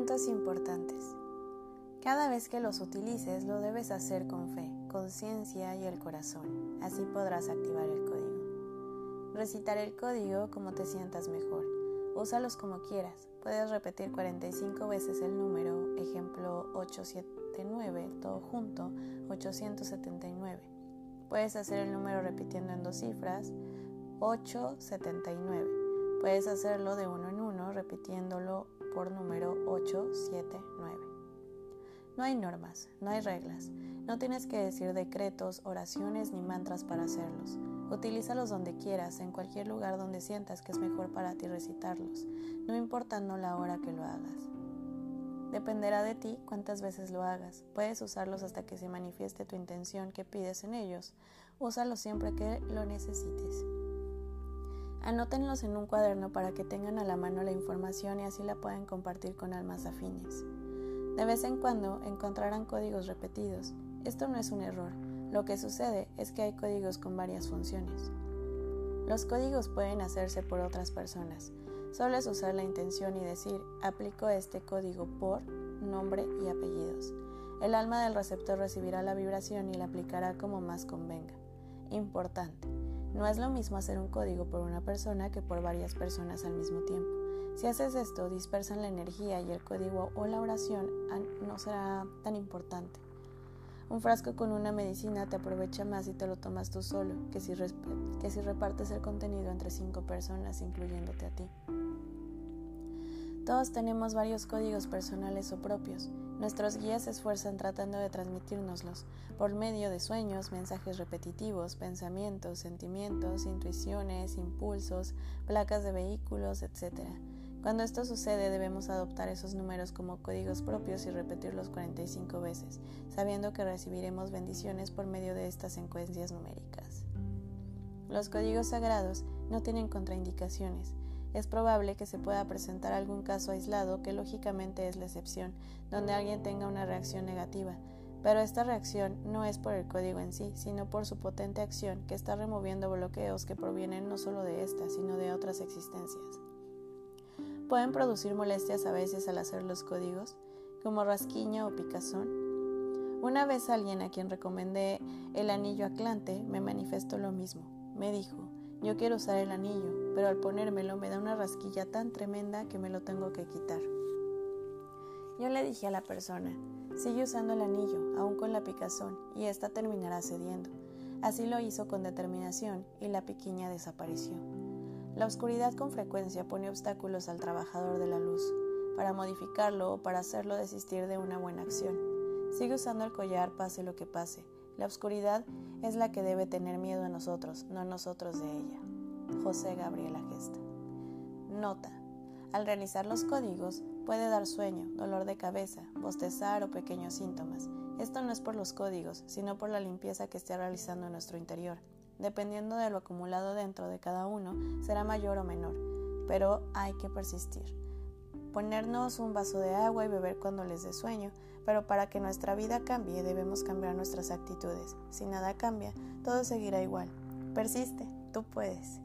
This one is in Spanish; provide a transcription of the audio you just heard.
Puntos importantes. Cada vez que los utilices lo debes hacer con fe, conciencia y el corazón. Así podrás activar el código. Recitar el código como te sientas mejor. Úsalos como quieras. Puedes repetir 45 veces el número, ejemplo 879, todo junto, 879. Puedes hacer el número repitiendo en dos cifras, 879. Puedes hacerlo de uno en uno repitiéndolo por número 879. No hay normas, no hay reglas. No tienes que decir decretos, oraciones ni mantras para hacerlos. Utilízalos donde quieras, en cualquier lugar donde sientas que es mejor para ti recitarlos, no importando la hora que lo hagas. Dependerá de ti cuántas veces lo hagas. Puedes usarlos hasta que se manifieste tu intención que pides en ellos. Úsalos siempre que lo necesites. Anótenlos en un cuaderno para que tengan a la mano la información y así la puedan compartir con almas afines. De vez en cuando encontrarán códigos repetidos. Esto no es un error. Lo que sucede es que hay códigos con varias funciones. Los códigos pueden hacerse por otras personas. Solo es usar la intención y decir, aplico este código por nombre y apellidos. El alma del receptor recibirá la vibración y la aplicará como más convenga. Importante. No es lo mismo hacer un código por una persona que por varias personas al mismo tiempo. Si haces esto, dispersan la energía y el código o la oración no será tan importante. Un frasco con una medicina te aprovecha más si te lo tomas tú solo que si, que si repartes el contenido entre cinco personas, incluyéndote a ti. Todos tenemos varios códigos personales o propios. Nuestros guías se esfuerzan tratando de transmitírnoslos por medio de sueños, mensajes repetitivos, pensamientos, sentimientos, intuiciones, impulsos, placas de vehículos, etc. Cuando esto sucede debemos adoptar esos números como códigos propios y repetirlos 45 veces, sabiendo que recibiremos bendiciones por medio de estas secuencias numéricas. Los códigos sagrados no tienen contraindicaciones, es probable que se pueda presentar algún caso aislado que lógicamente es la excepción, donde alguien tenga una reacción negativa, pero esta reacción no es por el código en sí, sino por su potente acción que está removiendo bloqueos que provienen no solo de esta, sino de otras existencias. Pueden producir molestias a veces al hacer los códigos, como rasquiño o picazón. Una vez alguien a quien recomendé el anillo Atlante me manifestó lo mismo. Me dijo, yo quiero usar el anillo, pero al ponérmelo me da una rasquilla tan tremenda que me lo tengo que quitar. Yo le dije a la persona, sigue usando el anillo, aún con la picazón, y ésta terminará cediendo. Así lo hizo con determinación y la piquiña desapareció. La oscuridad con frecuencia pone obstáculos al trabajador de la luz, para modificarlo o para hacerlo desistir de una buena acción. Sigue usando el collar pase lo que pase, la oscuridad es la que debe tener miedo a nosotros, no nosotros de ella. José Gabriela Gesta. Nota. Al realizar los códigos puede dar sueño, dolor de cabeza, bostezar o pequeños síntomas. Esto no es por los códigos, sino por la limpieza que esté realizando en nuestro interior. Dependiendo de lo acumulado dentro de cada uno, será mayor o menor, pero hay que persistir ponernos un vaso de agua y beber cuando les dé sueño, pero para que nuestra vida cambie debemos cambiar nuestras actitudes. Si nada cambia, todo seguirá igual. Persiste, tú puedes.